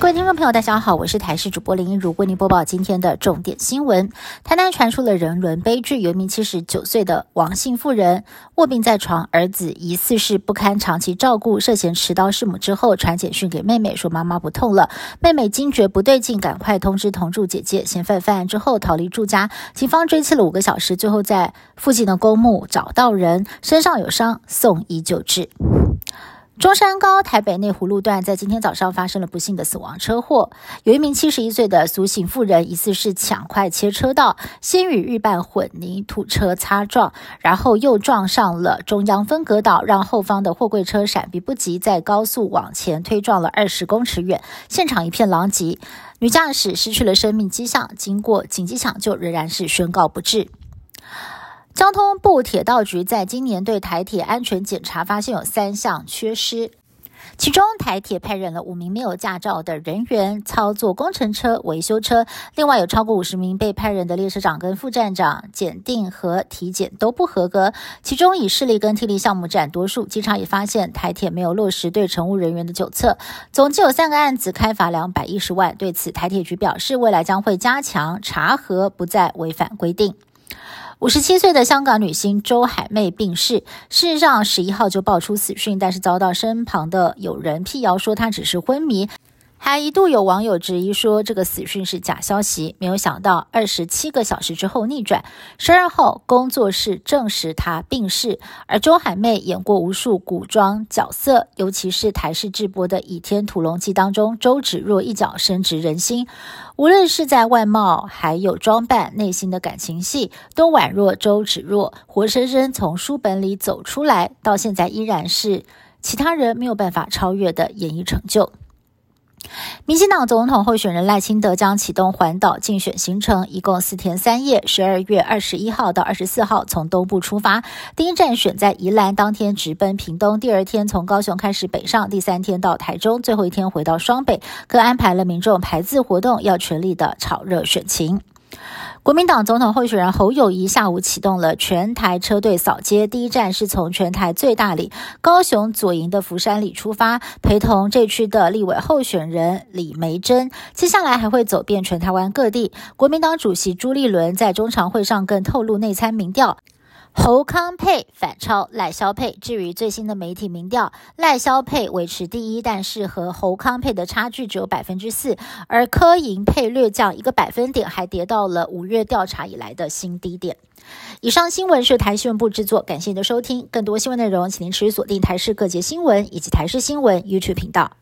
各位听众朋友，大家好，我是台视主播林一如，为您播报今天的重点新闻。台南传出了人伦悲剧，有名七十九岁的王姓妇人卧病在床，儿子疑似是不堪长期照顾，涉嫌持刀弑母之后，传简讯给妹妹说妈妈不痛了。妹妹惊觉不对劲，赶快通知同住姐姐。嫌犯犯案之后逃离住家，警方追缉了五个小时，最后在附近的公墓找到人，身上有伤，送医救治。中山高台北内湖路段在今天早上发生了不幸的死亡车祸，有一名七十一岁的苏姓妇人疑似是抢快切车道，先与预拌混凝土车擦撞，然后又撞上了中央分隔岛，让后方的货柜车闪避不及，在高速往前推撞了二十公尺远，现场一片狼藉，女驾驶失去了生命迹象，经过紧急抢救，仍然是宣告不治。交通部铁道局在今年对台铁安全检查发现有三项缺失，其中台铁派任了五名没有驾照的人员操作工程车、维修车，另外有超过五十名被派任的列车长跟副站长检定和体检都不合格，其中以视力跟听力项目占多数。经常也发现台铁没有落实对乘务人员的检测，总计有三个案子开罚两百一十万。对此，台铁局表示，未来将会加强查核，不再违反规定。五十七岁的香港女星周海媚病逝，事实上十一号就爆出死讯，但是遭到身旁的友人辟谣说她只是昏迷。还一度有网友质疑说这个死讯是假消息，没有想到二十七个小时之后逆转。十二号工作室证实她病逝，而周海媚演过无数古装角色，尤其是台视直播的《倚天屠龙记》当中，周芷若一角深植人心。无论是在外貌还有装扮，内心的感情戏都宛若周芷若，活生生从书本里走出来，到现在依然是其他人没有办法超越的演艺成就。民进党总统候选人赖清德将启动环岛竞选行程，一共四天三夜。十二月二十一号到二十四号从东部出发，第一站选在宜兰，当天直奔屏东，第二天从高雄开始北上，第三天到台中，最后一天回到双北。各安排了民众排字活动，要全力的炒热选情。国民党总统候选人侯友谊下午启动了全台车队扫街，第一站是从全台最大里高雄左营的福山里出发，陪同这区的立委候选人李梅珍。接下来还会走遍全台湾各地。国民党主席朱立伦在中常会上更透露内参民调。侯康配反超赖萧配。至于最新的媒体民调，赖萧配维持第一，但是和侯康配的差距只有百分之四，而柯银配略降一个百分点，还跌到了五月调查以来的新低点。以上新闻是台新闻部制作，感谢您的收听。更多新闻内容，请您持续锁定台视各界新闻以及台视新闻 YouTube 频道。